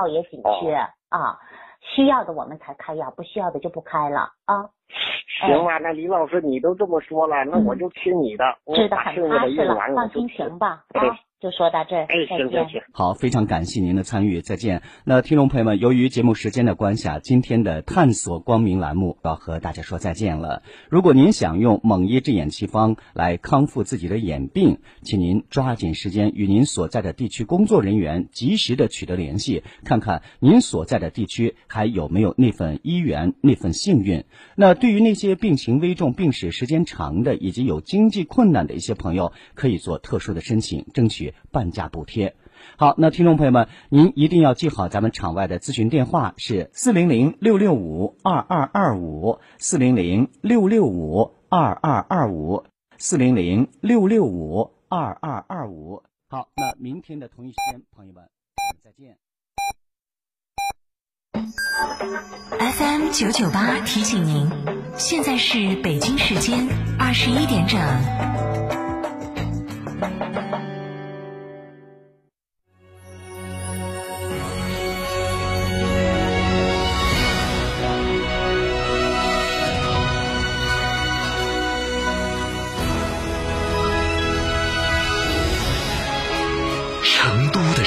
药也紧缺啊，需要的我们才开药，不需要的就不开了啊。行吧，那李老师你都这么说了，那我就听你的，我知道很把剩下踏实了的用完，放心行吧？哎啊，就说到这儿，哎，再见行行。行。好，非常感谢您的参与，再见。那听众朋友们，由于节目时间的关系啊，今天的探索光明栏目要和大家说再见了。如果您想用蒙医治眼气方来康复自己的眼病，请您抓紧时间与您所在的地区工作人员及时的取得联系，看看您所在的地区还有没有那份医缘、那份幸运。那对于那些病情危重、病史时间长的以及有经济困难的一些朋友，可以做特殊的申请，争取半价补贴。好，那听众朋友们，您一定要记好咱们场外的咨询电话是四零零六六五二二二五，四零零六六五二二二五，四零零六六五二二二五。好，那明天的同一时间，朋友们，再见。FM 九九八提醒您，现在是北京时间二十一点整。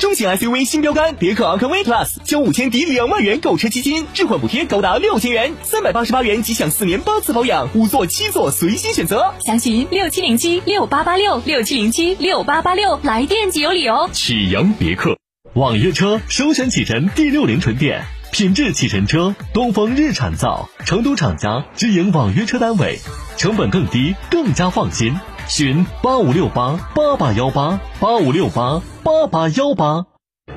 中型 SUV 新标杆别克昂科威 Plus，交五千抵两万元购车基金，置换补贴高达六千元，三百八十八元即享四年八次保养，五座七座随心选择。详询六七零七六八八六六七零七六八八六，来电即有礼哦。启阳别克，网约车首选启辰 D 六零纯电，品质启辰车，东风日产造，成都厂家直营网约车单位，成本更低，更加放心。询八五六八八八幺八八五六八八八幺八。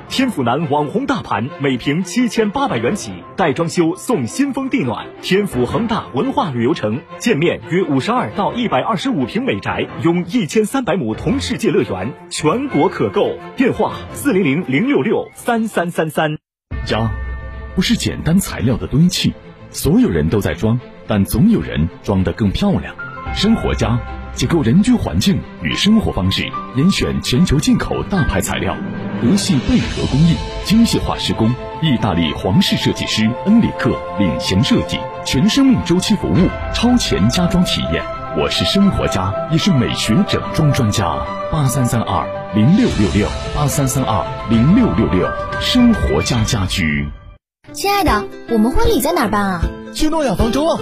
天府南网红大盘，每平七千八百元起，带装修送新风地暖。天府恒大文化旅游城，建面约五十二到一百二十五平美宅，拥一千三百亩同世界乐园，全国可购。电话四零零零六六三三三三。家，不是简单材料的堆砌，所有人都在装，但总有人装得更漂亮。生活家。解构人居环境与生活方式，严选全球进口大牌材料，德系贝壳工艺，精细化施工，意大利皇室设计师恩里克领衔设计，全生命周期服务，超前家装体验。我是生活家，也是美学整装专家。八三三二零六六六，八三三二零六六六，生活家家居。亲爱的，我们婚礼在哪儿办啊？去诺亚方舟啊！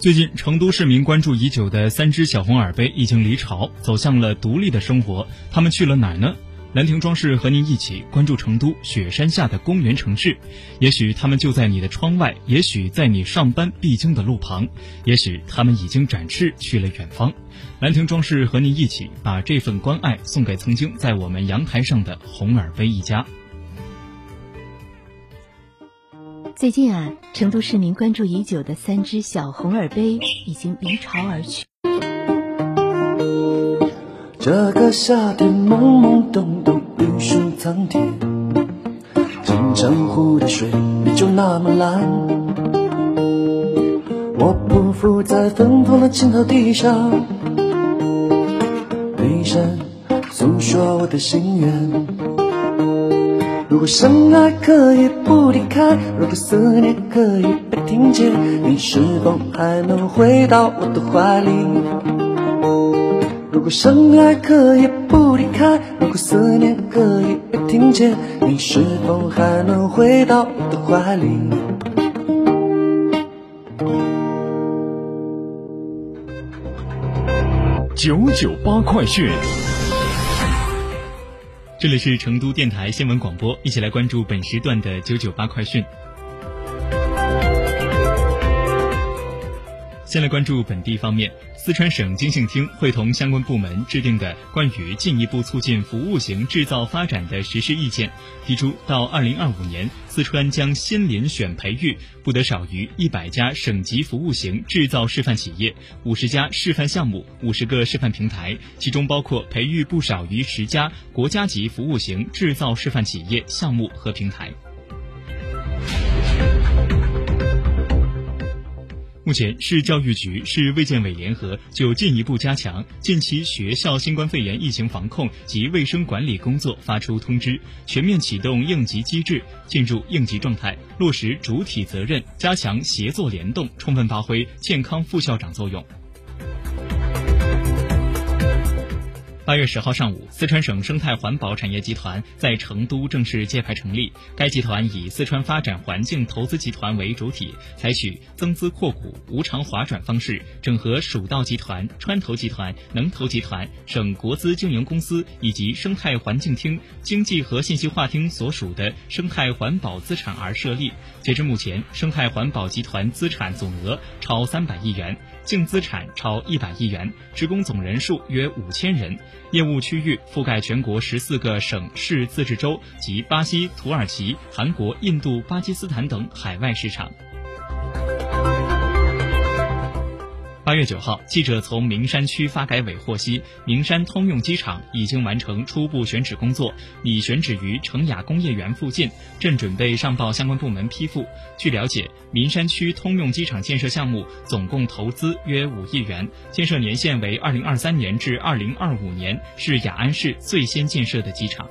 最近，成都市民关注已久的三只小红耳杯已经离巢，走向了独立的生活。他们去了哪儿呢？兰亭装饰和您一起关注成都雪山下的公园城市。也许他们就在你的窗外，也许在你上班必经的路旁，也许他们已经展翅去了远方。兰亭装饰和您一起把这份关爱送给曾经在我们阳台上的红耳杯一家。最近啊，成都市民关注已久的三只小红耳杯已经离巢而去。这个夏天懵懵懂懂，绿树苍天，金城湖的水依旧那么蓝。我匍匐在芬芳的青草地上，对山诉说我的心愿。如果相爱可以不离开，如果思念可以被听见，你是否还能回到我的怀里？如果相爱可以不离开。如果思念可以被听见，你是否还能回到我的怀里？九九八快讯。这里是成都电台新闻广播，一起来关注本时段的九九八快讯。先来关注本地方面，四川省经信厅会同相关部门制定的关于进一步促进服务型制造发展的实施意见，提出到二零二五年，四川将先遴选培育不得少于一百家省级服务型制造示范企业、五十家示范项目、五十个示范平台，其中包括培育不少于十家国家级服务型制造示范企业、项目和平台。目前，市教育局、市卫健委联合就进一步加强近期学校新冠肺炎疫情防控及卫生管理工作发出通知，全面启动应急机制，进入应急状态，落实主体责任，加强协作联动，充分发挥健康副校长作用。八月十号上午，四川省生态环保产业集团在成都正式揭牌成立。该集团以四川发展环境投资集团为主体，采取增资扩股、无偿划转方式，整合蜀道集团、川投集团、能投集团、省国资经营公司以及生态环境厅、经济和信息化厅所属的生态环保资产而设立。截至目前，生态环保集团资产总额超三百亿元，净资产超一百亿元，职工总人数约五千人。业务区域覆盖全国十四个省市自治州及巴西、土耳其、韩国、印度、巴基斯坦等海外市场。八月九号，记者从名山区发改委获悉，名山通用机场已经完成初步选址工作，拟选址于成雅工业园附近，正准备上报相关部门批复。据了解，民山区通用机场建设项目总共投资约五亿元，建设年限为二零二三年至二零二五年，是雅安市最先建设的机场。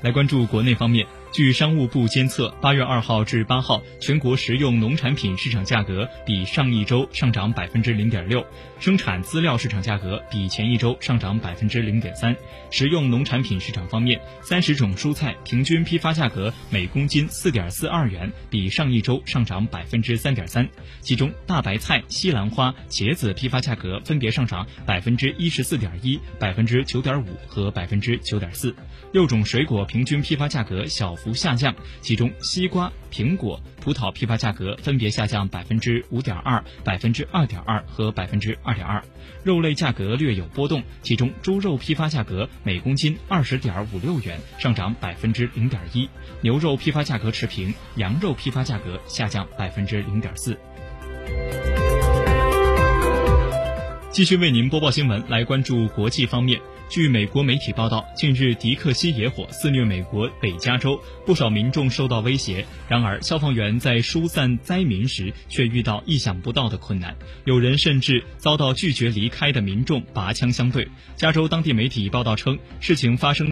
来关注国内方面。据商务部监测，八月二号至八号，全国食用农产品市场价格比上一周上涨百分之零点六，生产资料市场价格比前一周上涨百分之零点三。食用农产品市场方面，三十种蔬菜平均批发价格每公斤四点四二元，比上一周上涨百分之三点三。其中，大白菜、西兰花、茄子批发价格分别上涨百分之一十四点一、百分之九点五和百分之九点四。六种水果平均批发价格小。幅下降，其中西瓜、苹果、葡萄批发价格分别下降百分之五点二、百分之二点二和百分之二点二。肉类价格略有波动，其中猪肉批发价格每公斤二十点五六元，上涨百分之零点一；牛肉批发价格持平，羊肉批发价格下降百分之零点四。继续为您播报新闻，来关注国际方面。据美国媒体报道，近日迪克西野火肆虐美国北加州，不少民众受到威胁。然而，消防员在疏散灾民时却遇到意想不到的困难，有人甚至遭到拒绝离开的民众拔枪相对。加州当地媒体报道称，事情发生。